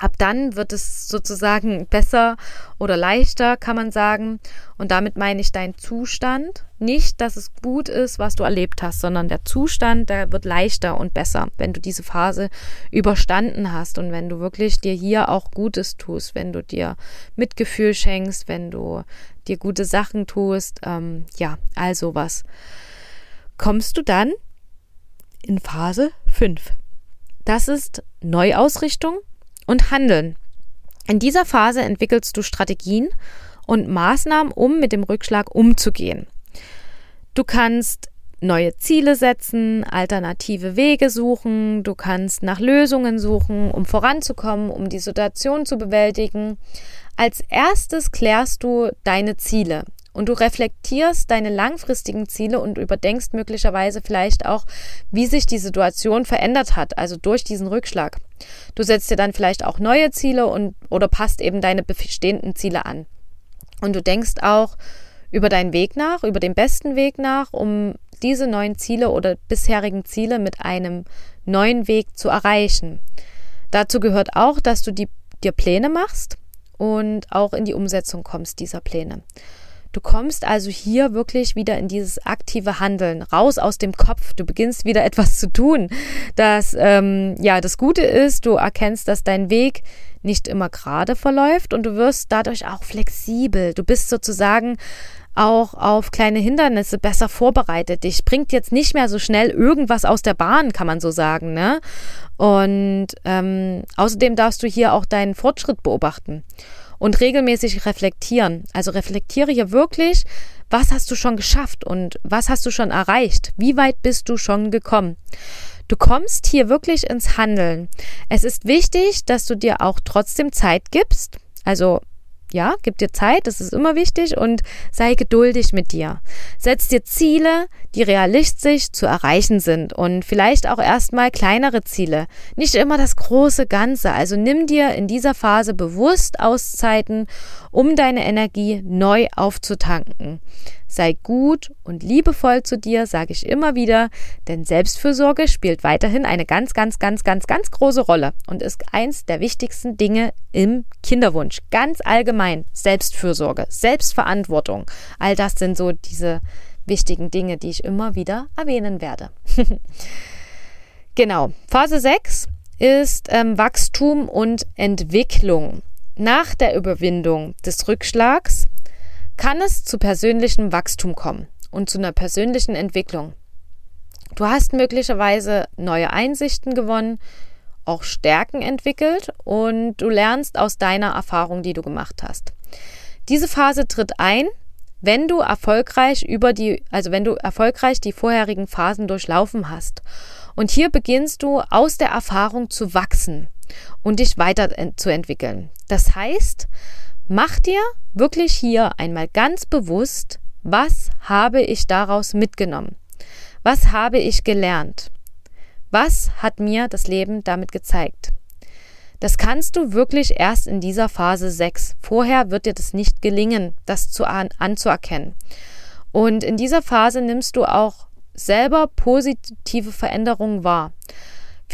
S1: Ab dann wird es sozusagen besser oder leichter, kann man sagen. Und damit meine ich deinen Zustand. Nicht, dass es gut ist, was du erlebt hast, sondern der Zustand, der wird leichter und besser, wenn du diese Phase überstanden hast und wenn du wirklich dir hier auch Gutes tust, wenn du dir Mitgefühl schenkst, wenn du dir gute Sachen tust. Ähm, ja, also was. Kommst du dann in Phase 5. Das ist Neuausrichtung und Handeln. In dieser Phase entwickelst du Strategien und Maßnahmen, um mit dem Rückschlag umzugehen. Du kannst neue Ziele setzen, alternative Wege suchen, du kannst nach Lösungen suchen, um voranzukommen, um die Situation zu bewältigen. Als erstes klärst du deine Ziele und du reflektierst deine langfristigen Ziele und überdenkst möglicherweise vielleicht auch, wie sich die Situation verändert hat, also durch diesen Rückschlag. Du setzt dir dann vielleicht auch neue Ziele und oder passt eben deine bestehenden Ziele an. Und du denkst auch über deinen Weg nach, über den besten Weg nach, um diese neuen Ziele oder bisherigen Ziele mit einem neuen Weg zu erreichen. Dazu gehört auch, dass du die, dir Pläne machst und auch in die Umsetzung kommst dieser Pläne. Du kommst also hier wirklich wieder in dieses aktive Handeln, raus aus dem Kopf. Du beginnst wieder etwas zu tun. Das, ähm, ja, das Gute ist, du erkennst, dass dein Weg nicht immer gerade verläuft und du wirst dadurch auch flexibel. Du bist sozusagen auch auf kleine Hindernisse besser vorbereitet. Dich bringt jetzt nicht mehr so schnell irgendwas aus der Bahn, kann man so sagen. Ne? Und ähm, außerdem darfst du hier auch deinen Fortschritt beobachten und regelmäßig reflektieren. Also reflektiere hier wirklich, was hast du schon geschafft und was hast du schon erreicht? Wie weit bist du schon gekommen? Du kommst hier wirklich ins Handeln. Es ist wichtig, dass du dir auch trotzdem Zeit gibst. Also ja, gib dir Zeit, das ist immer wichtig und sei geduldig mit dir. Setz dir Ziele, die realistisch zu erreichen sind und vielleicht auch erstmal kleinere Ziele. Nicht immer das große Ganze. Also nimm dir in dieser Phase bewusst Auszeiten, um deine Energie neu aufzutanken. Sei gut und liebevoll zu dir, sage ich immer wieder, denn Selbstfürsorge spielt weiterhin eine ganz, ganz, ganz, ganz, ganz große Rolle und ist eins der wichtigsten Dinge im Kinderwunsch. Ganz allgemein Selbstfürsorge, Selbstverantwortung. All das sind so diese wichtigen Dinge, die ich immer wieder erwähnen werde. genau. Phase 6 ist ähm, Wachstum und Entwicklung. Nach der Überwindung des Rückschlags kann es zu persönlichem Wachstum kommen und zu einer persönlichen Entwicklung. Du hast möglicherweise neue Einsichten gewonnen, auch Stärken entwickelt und du lernst aus deiner Erfahrung, die du gemacht hast. Diese Phase tritt ein, wenn du erfolgreich über die, also wenn du erfolgreich die vorherigen Phasen durchlaufen hast. Und hier beginnst du aus der Erfahrung zu wachsen und dich weiterzuentwickeln. Das heißt, Mach dir wirklich hier einmal ganz bewusst, was habe ich daraus mitgenommen? Was habe ich gelernt? Was hat mir das Leben damit gezeigt? Das kannst du wirklich erst in dieser Phase 6. Vorher wird dir das nicht gelingen, das zu an, anzuerkennen. Und in dieser Phase nimmst du auch selber positive Veränderungen wahr.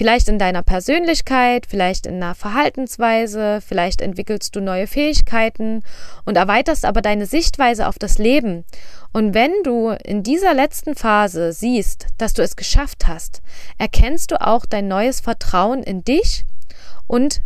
S1: Vielleicht in deiner Persönlichkeit, vielleicht in einer Verhaltensweise, vielleicht entwickelst du neue Fähigkeiten und erweiterst aber deine Sichtweise auf das Leben. Und wenn du in dieser letzten Phase siehst, dass du es geschafft hast, erkennst du auch dein neues Vertrauen in dich und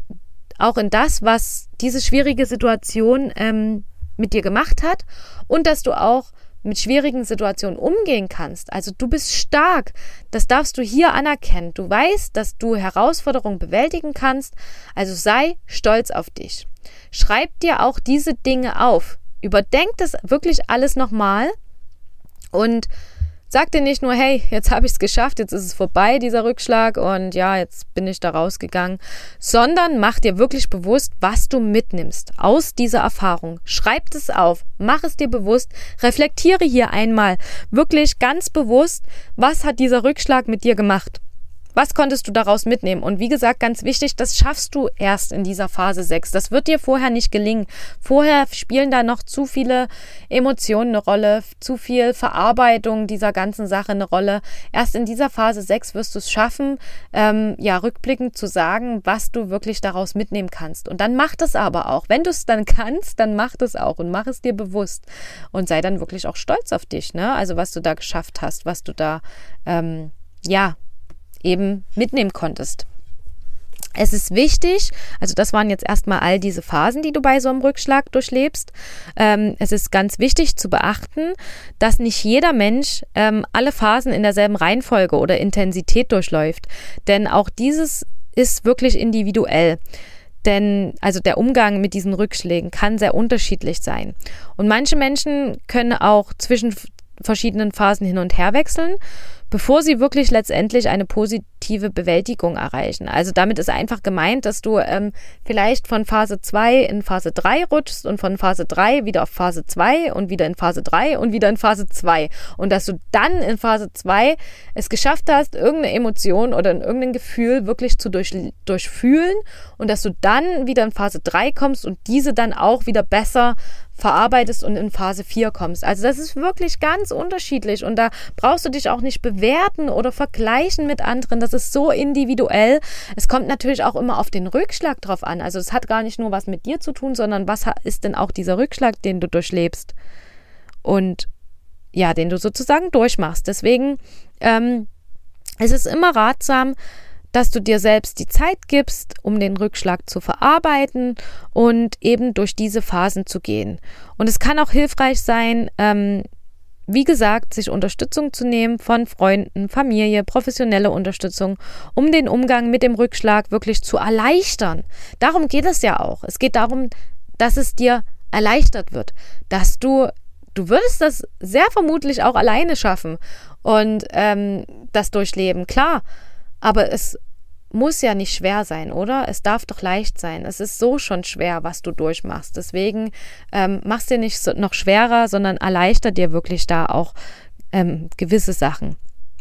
S1: auch in das, was diese schwierige Situation ähm, mit dir gemacht hat und dass du auch mit schwierigen Situationen umgehen kannst. Also du bist stark. Das darfst du hier anerkennen. Du weißt, dass du Herausforderungen bewältigen kannst. Also sei stolz auf dich. Schreib dir auch diese Dinge auf. Überdenk das wirklich alles nochmal und Sag dir nicht nur, hey, jetzt habe ich es geschafft, jetzt ist es vorbei, dieser Rückschlag und ja, jetzt bin ich da rausgegangen, sondern mach dir wirklich bewusst, was du mitnimmst aus dieser Erfahrung. Schreib es auf, mach es dir bewusst, reflektiere hier einmal wirklich ganz bewusst, was hat dieser Rückschlag mit dir gemacht. Was konntest du daraus mitnehmen? Und wie gesagt, ganz wichtig, das schaffst du erst in dieser Phase 6. Das wird dir vorher nicht gelingen. Vorher spielen da noch zu viele Emotionen eine Rolle, zu viel Verarbeitung dieser ganzen Sache eine Rolle. Erst in dieser Phase 6 wirst du es schaffen, ähm, ja, rückblickend zu sagen, was du wirklich daraus mitnehmen kannst. Und dann mach das aber auch. Wenn du es dann kannst, dann mach das auch und mach es dir bewusst und sei dann wirklich auch stolz auf dich, ne? Also was du da geschafft hast, was du da, ähm, ja, eben mitnehmen konntest. Es ist wichtig, also das waren jetzt erstmal all diese Phasen, die du bei so einem Rückschlag durchlebst. Ähm, es ist ganz wichtig zu beachten, dass nicht jeder Mensch ähm, alle Phasen in derselben Reihenfolge oder Intensität durchläuft. Denn auch dieses ist wirklich individuell. Denn also der Umgang mit diesen Rückschlägen kann sehr unterschiedlich sein. Und manche Menschen können auch zwischen verschiedenen Phasen hin und her wechseln bevor sie wirklich letztendlich eine positive Bewältigung erreichen. Also damit ist einfach gemeint, dass du ähm, vielleicht von Phase 2 in Phase 3 rutschst und von Phase 3 wieder auf Phase 2 und wieder in Phase 3 und wieder in Phase 2. Und dass du dann in Phase 2 es geschafft hast, irgendeine Emotion oder irgendein Gefühl wirklich zu durch, durchfühlen und dass du dann wieder in Phase 3 kommst und diese dann auch wieder besser verarbeitest und in Phase 4 kommst. Also das ist wirklich ganz unterschiedlich und da brauchst du dich auch nicht bewerten oder vergleichen mit anderen. Das ist so individuell. Es kommt natürlich auch immer auf den Rückschlag drauf an. Also es hat gar nicht nur was mit dir zu tun, sondern was ist denn auch dieser Rückschlag, den du durchlebst und ja, den du sozusagen durchmachst. Deswegen ähm, es ist immer ratsam, dass du dir selbst die Zeit gibst, um den Rückschlag zu verarbeiten und eben durch diese Phasen zu gehen. Und es kann auch hilfreich sein, ähm, wie gesagt, sich Unterstützung zu nehmen von Freunden, Familie, professionelle Unterstützung, um den Umgang mit dem Rückschlag wirklich zu erleichtern. Darum geht es ja auch. Es geht darum, dass es dir erleichtert wird, dass du, du würdest das sehr vermutlich auch alleine schaffen und ähm, das durchleben, klar. Aber es muss ja nicht schwer sein, oder? Es darf doch leicht sein. Es ist so schon schwer, was du durchmachst. Deswegen ähm, machst dir nicht so, noch schwerer, sondern erleichtert dir wirklich da auch ähm, gewisse Sachen.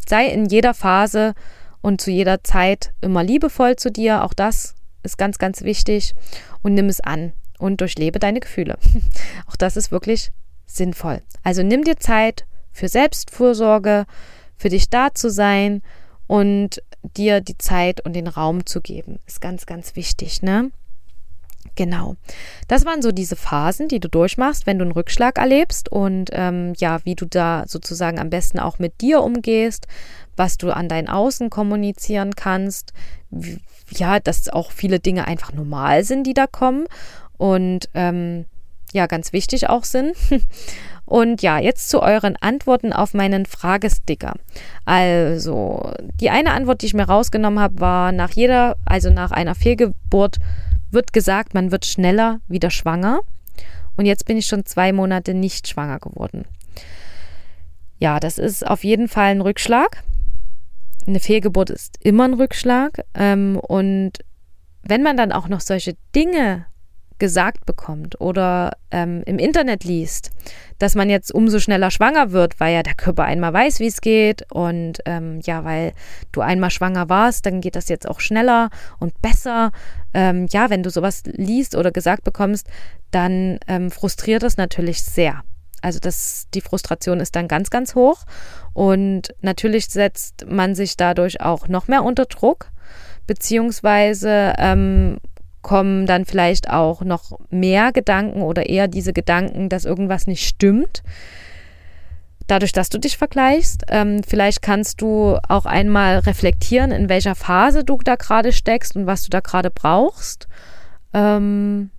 S1: Sei in jeder Phase und zu jeder Zeit immer liebevoll zu dir. Auch das ist ganz, ganz wichtig. Und nimm es an und durchlebe deine Gefühle. auch das ist wirklich sinnvoll. Also nimm dir Zeit für Selbstfürsorge, für dich da zu sein und dir die Zeit und den Raum zu geben. Ist ganz, ganz wichtig, ne? Genau. Das waren so diese Phasen, die du durchmachst, wenn du einen Rückschlag erlebst und ähm, ja, wie du da sozusagen am besten auch mit dir umgehst, was du an dein Außen kommunizieren kannst. Wie, ja, dass auch viele Dinge einfach normal sind, die da kommen und ähm, ja, ganz wichtig auch sind. Und ja, jetzt zu euren Antworten auf meinen Fragesticker. Also, die eine Antwort, die ich mir rausgenommen habe, war nach jeder, also nach einer Fehlgeburt wird gesagt, man wird schneller wieder schwanger. Und jetzt bin ich schon zwei Monate nicht schwanger geworden. Ja, das ist auf jeden Fall ein Rückschlag. Eine Fehlgeburt ist immer ein Rückschlag. Ähm, und wenn man dann auch noch solche Dinge gesagt bekommt oder ähm, im Internet liest, dass man jetzt umso schneller schwanger wird, weil ja der Körper einmal weiß, wie es geht und ähm, ja, weil du einmal schwanger warst, dann geht das jetzt auch schneller und besser. Ähm, ja, wenn du sowas liest oder gesagt bekommst, dann ähm, frustriert das natürlich sehr. Also das, die Frustration ist dann ganz, ganz hoch und natürlich setzt man sich dadurch auch noch mehr unter Druck, beziehungsweise ähm, kommen dann vielleicht auch noch mehr Gedanken oder eher diese Gedanken, dass irgendwas nicht stimmt. Dadurch, dass du dich vergleichst, ähm, vielleicht kannst du auch einmal reflektieren, in welcher Phase du da gerade steckst und was du da gerade brauchst. Ähm,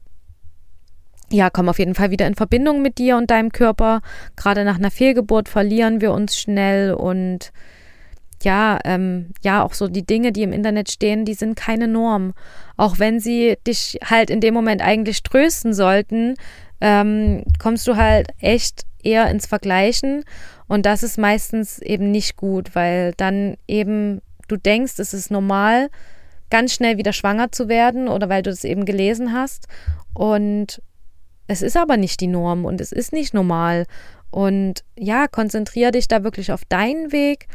S1: ja, komm auf jeden Fall wieder in Verbindung mit dir und deinem Körper. Gerade nach einer Fehlgeburt verlieren wir uns schnell und ja, ähm, ja, auch so die Dinge, die im Internet stehen, die sind keine Norm. Auch wenn sie dich halt in dem Moment eigentlich trösten sollten, ähm, kommst du halt echt eher ins Vergleichen. Und das ist meistens eben nicht gut, weil dann eben du denkst, es ist normal, ganz schnell wieder schwanger zu werden oder weil du es eben gelesen hast. Und es ist aber nicht die Norm und es ist nicht normal. Und ja, konzentriere dich da wirklich auf deinen Weg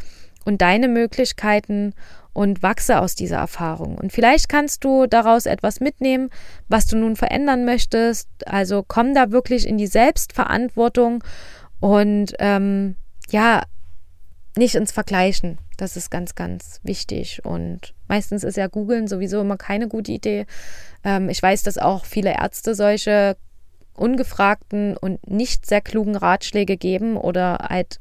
S1: und deine Möglichkeiten und wachse aus dieser Erfahrung. Und vielleicht kannst du daraus etwas mitnehmen, was du nun verändern möchtest. Also komm da wirklich in die Selbstverantwortung und ähm, ja, nicht ins Vergleichen. Das ist ganz, ganz wichtig. Und meistens ist ja Googeln sowieso immer keine gute Idee. Ähm, ich weiß, dass auch viele Ärzte solche ungefragten und nicht sehr klugen Ratschläge geben oder halt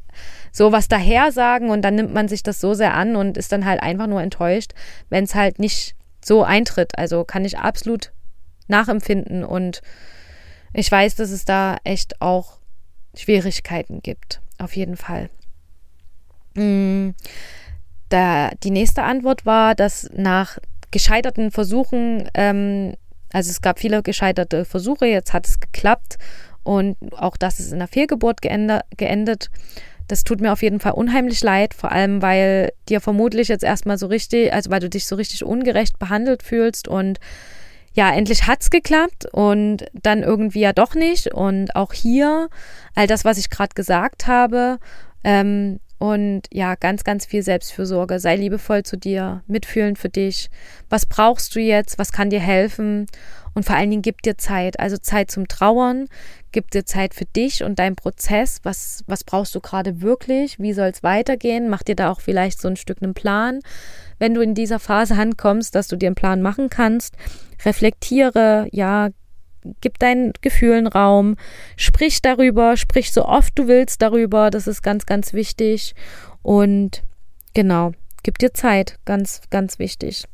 S1: sowas daher sagen und dann nimmt man sich das so sehr an und ist dann halt einfach nur enttäuscht, wenn es halt nicht so eintritt. Also kann ich absolut nachempfinden und ich weiß, dass es da echt auch Schwierigkeiten gibt. Auf jeden Fall. Mm, da, die nächste Antwort war, dass nach gescheiterten Versuchen ähm, also es gab viele gescheiterte Versuche, jetzt hat es geklappt und auch das ist in einer Fehlgeburt geendet. Das tut mir auf jeden Fall unheimlich leid, vor allem weil dir vermutlich jetzt erstmal so richtig, also weil du dich so richtig ungerecht behandelt fühlst und ja, endlich hat es geklappt und dann irgendwie ja doch nicht. Und auch hier, all das, was ich gerade gesagt habe, ähm, und ja, ganz, ganz viel Selbstfürsorge. Sei liebevoll zu dir, mitfühlend für dich. Was brauchst du jetzt? Was kann dir helfen? Und vor allen Dingen gib dir Zeit. Also Zeit zum Trauern, gib dir Zeit für dich und deinen Prozess. Was, was brauchst du gerade wirklich? Wie soll es weitergehen? Mach dir da auch vielleicht so ein Stück einen Plan. Wenn du in dieser Phase ankommst, dass du dir einen Plan machen kannst, reflektiere, ja, gib deinen Gefühlen Raum, sprich darüber, sprich so oft du willst darüber, das ist ganz, ganz wichtig. Und genau, gib dir Zeit, ganz, ganz wichtig.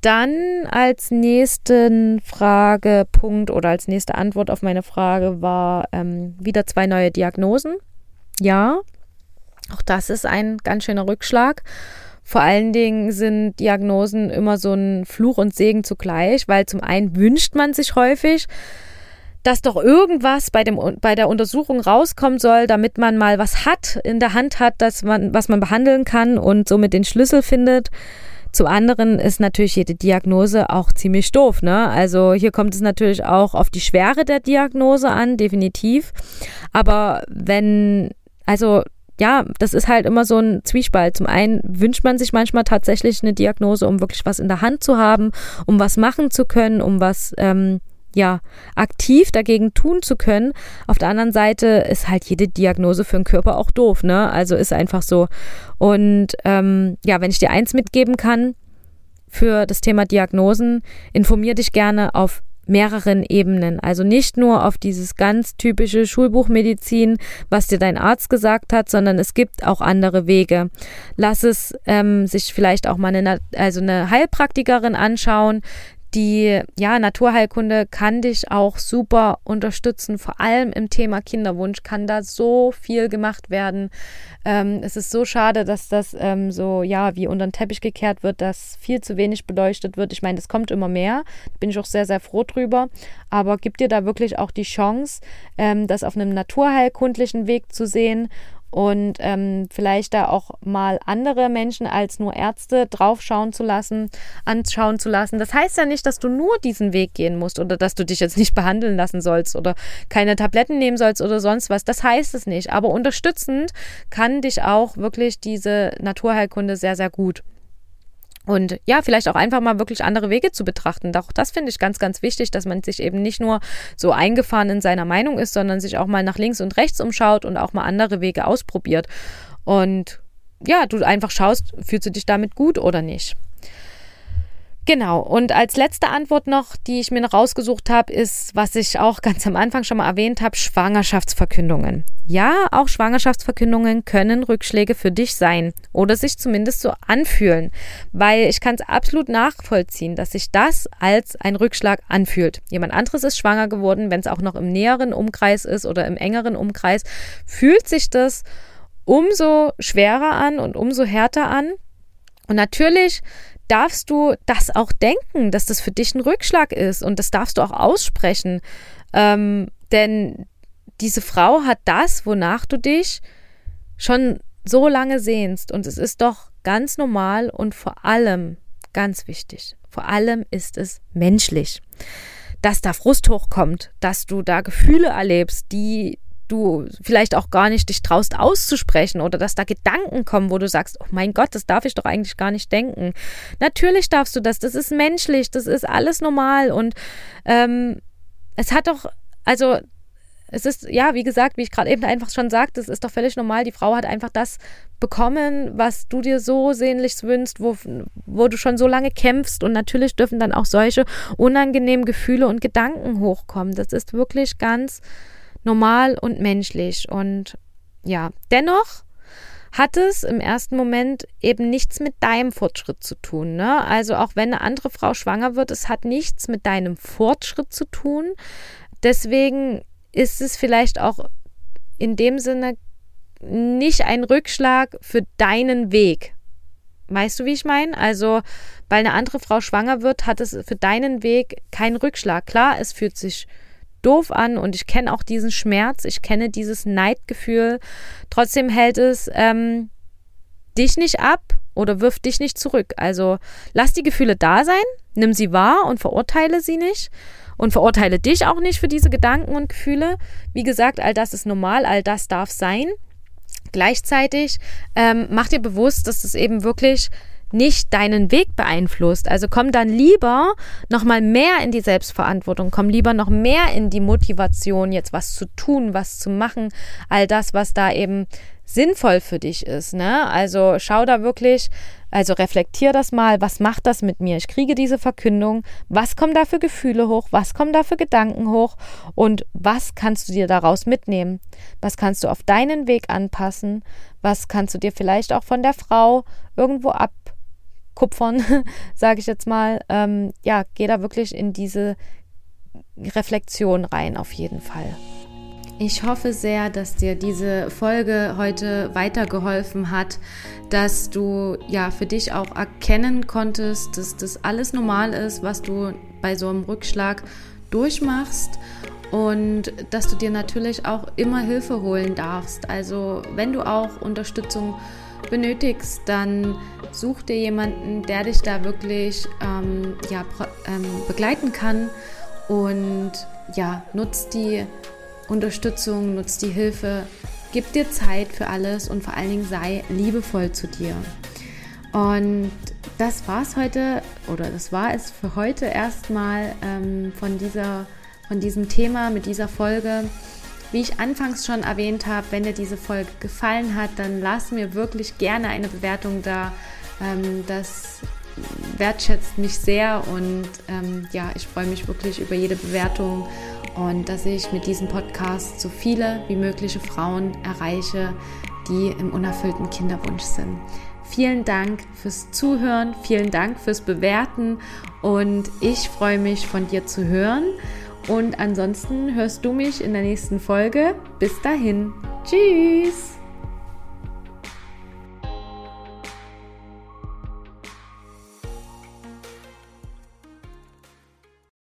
S1: Dann als nächsten Fragepunkt oder als nächste Antwort auf meine Frage war ähm, wieder zwei neue Diagnosen. Ja, auch das ist ein ganz schöner Rückschlag. Vor allen Dingen sind Diagnosen immer so ein Fluch und Segen zugleich, weil zum einen wünscht man sich häufig, dass doch irgendwas bei, dem, bei der Untersuchung rauskommen soll, damit man mal was hat, in der Hand hat, dass man, was man behandeln kann und somit den Schlüssel findet. Zum anderen ist natürlich jede Diagnose auch ziemlich doof, ne? Also hier kommt es natürlich auch auf die Schwere der Diagnose an, definitiv. Aber wenn, also ja, das ist halt immer so ein Zwiespalt. Zum einen wünscht man sich manchmal tatsächlich eine Diagnose, um wirklich was in der Hand zu haben, um was machen zu können, um was ähm, ja aktiv dagegen tun zu können. Auf der anderen Seite ist halt jede Diagnose für den Körper auch doof, ne? Also ist einfach so. Und ähm, ja, wenn ich dir eins mitgeben kann für das Thema Diagnosen, informier dich gerne auf mehreren Ebenen. Also nicht nur auf dieses ganz typische Schulbuchmedizin, was dir dein Arzt gesagt hat, sondern es gibt auch andere Wege. Lass es ähm, sich vielleicht auch mal eine, also eine Heilpraktikerin anschauen, die ja, Naturheilkunde kann dich auch super unterstützen, vor allem im Thema Kinderwunsch kann da so viel gemacht werden. Ähm, es ist so schade, dass das ähm, so, ja, wie unter den Teppich gekehrt wird, dass viel zu wenig beleuchtet wird. Ich meine, das kommt immer mehr, bin ich auch sehr, sehr froh drüber, aber gib dir da wirklich auch die Chance, ähm, das auf einem naturheilkundlichen Weg zu sehen und ähm, vielleicht da auch mal andere Menschen als nur Ärzte draufschauen zu lassen, anschauen zu lassen. Das heißt ja nicht, dass du nur diesen Weg gehen musst oder dass du dich jetzt nicht behandeln lassen sollst oder keine Tabletten nehmen sollst oder sonst was. Das heißt es nicht. Aber unterstützend kann dich auch wirklich diese Naturheilkunde sehr, sehr gut. Und ja, vielleicht auch einfach mal wirklich andere Wege zu betrachten. Auch das finde ich ganz, ganz wichtig, dass man sich eben nicht nur so eingefahren in seiner Meinung ist, sondern sich auch mal nach links und rechts umschaut und auch mal andere Wege ausprobiert. Und ja, du einfach schaust, fühlst du dich damit gut oder nicht. Genau, und als letzte Antwort noch, die ich mir noch rausgesucht habe, ist, was ich auch ganz am Anfang schon mal erwähnt habe, Schwangerschaftsverkündungen. Ja, auch Schwangerschaftsverkündungen können Rückschläge für dich sein oder sich zumindest so anfühlen, weil ich kann es absolut nachvollziehen, dass sich das als ein Rückschlag anfühlt. Jemand anderes ist schwanger geworden, wenn es auch noch im näheren Umkreis ist oder im engeren Umkreis, fühlt sich das umso schwerer an und umso härter an. Und natürlich darfst du das auch denken, dass das für dich ein Rückschlag ist und das darfst du auch aussprechen. Ähm, denn diese Frau hat das, wonach du dich schon so lange sehnst. Und es ist doch ganz normal und vor allem ganz wichtig. Vor allem ist es menschlich, dass da Frust hochkommt, dass du da Gefühle erlebst, die du vielleicht auch gar nicht dich traust auszusprechen oder dass da Gedanken kommen, wo du sagst, oh mein Gott, das darf ich doch eigentlich gar nicht denken. Natürlich darfst du das, das ist menschlich, das ist alles normal und ähm, es hat doch, also es ist, ja, wie gesagt, wie ich gerade eben einfach schon sagte, es ist doch völlig normal. Die Frau hat einfach das bekommen, was du dir so sehnlichst wünschst, wo, wo du schon so lange kämpfst. Und natürlich dürfen dann auch solche unangenehmen Gefühle und Gedanken hochkommen. Das ist wirklich ganz normal und menschlich. Und ja, dennoch hat es im ersten Moment eben nichts mit deinem Fortschritt zu tun. Ne? Also auch wenn eine andere Frau schwanger wird, es hat nichts mit deinem Fortschritt zu tun. Deswegen ist es vielleicht auch in dem Sinne nicht ein Rückschlag für deinen Weg. Weißt du, wie ich meine? Also, weil eine andere Frau schwanger wird, hat es für deinen Weg keinen Rückschlag. Klar, es fühlt sich doof an und ich kenne auch diesen Schmerz, ich kenne dieses Neidgefühl. Trotzdem hält es ähm, dich nicht ab oder wirft dich nicht zurück. Also lass die Gefühle da sein, nimm sie wahr und verurteile sie nicht und verurteile dich auch nicht für diese Gedanken und Gefühle. Wie gesagt, all das ist normal, all das darf sein. Gleichzeitig ähm, mach dir bewusst, dass das eben wirklich nicht deinen Weg beeinflusst. Also komm dann lieber noch mal mehr in die Selbstverantwortung, komm lieber noch mehr in die Motivation, jetzt was zu tun, was zu machen, all das, was da eben sinnvoll für dich ist. Ne? Also schau da wirklich, also reflektier das mal, was macht das mit mir? Ich kriege diese Verkündung, was kommen da für Gefühle hoch, was kommen da für Gedanken hoch und was kannst du dir daraus mitnehmen? Was kannst du auf deinen Weg anpassen? Was kannst du dir vielleicht auch von der Frau irgendwo abkupfern, sage ich jetzt mal? Ähm, ja, geh da wirklich in diese Reflexion rein, auf jeden Fall. Ich hoffe sehr, dass dir diese Folge heute weitergeholfen hat, dass du ja für dich auch erkennen konntest, dass das alles normal ist, was du bei so einem Rückschlag durchmachst und dass du dir natürlich auch immer Hilfe holen darfst. Also wenn du auch Unterstützung benötigst, dann such dir jemanden, der dich da wirklich ähm, ja, ähm, begleiten kann und ja, nutzt die Unterstützung, nutz die Hilfe, gib dir Zeit für alles und vor allen Dingen sei liebevoll zu dir. Und das war es heute, oder das war es für heute erstmal ähm, von, von diesem Thema, mit dieser Folge. Wie ich anfangs schon erwähnt habe, wenn dir diese Folge gefallen hat, dann lass mir wirklich gerne eine Bewertung da. Ähm, das wertschätzt mich sehr und ähm, ja, ich freue mich wirklich über jede Bewertung und dass ich mit diesem Podcast so viele wie mögliche Frauen erreiche, die im unerfüllten Kinderwunsch sind. Vielen Dank fürs Zuhören, vielen Dank fürs Bewerten und ich freue mich von dir zu hören. Und ansonsten hörst du mich in der nächsten Folge. Bis dahin. Tschüss.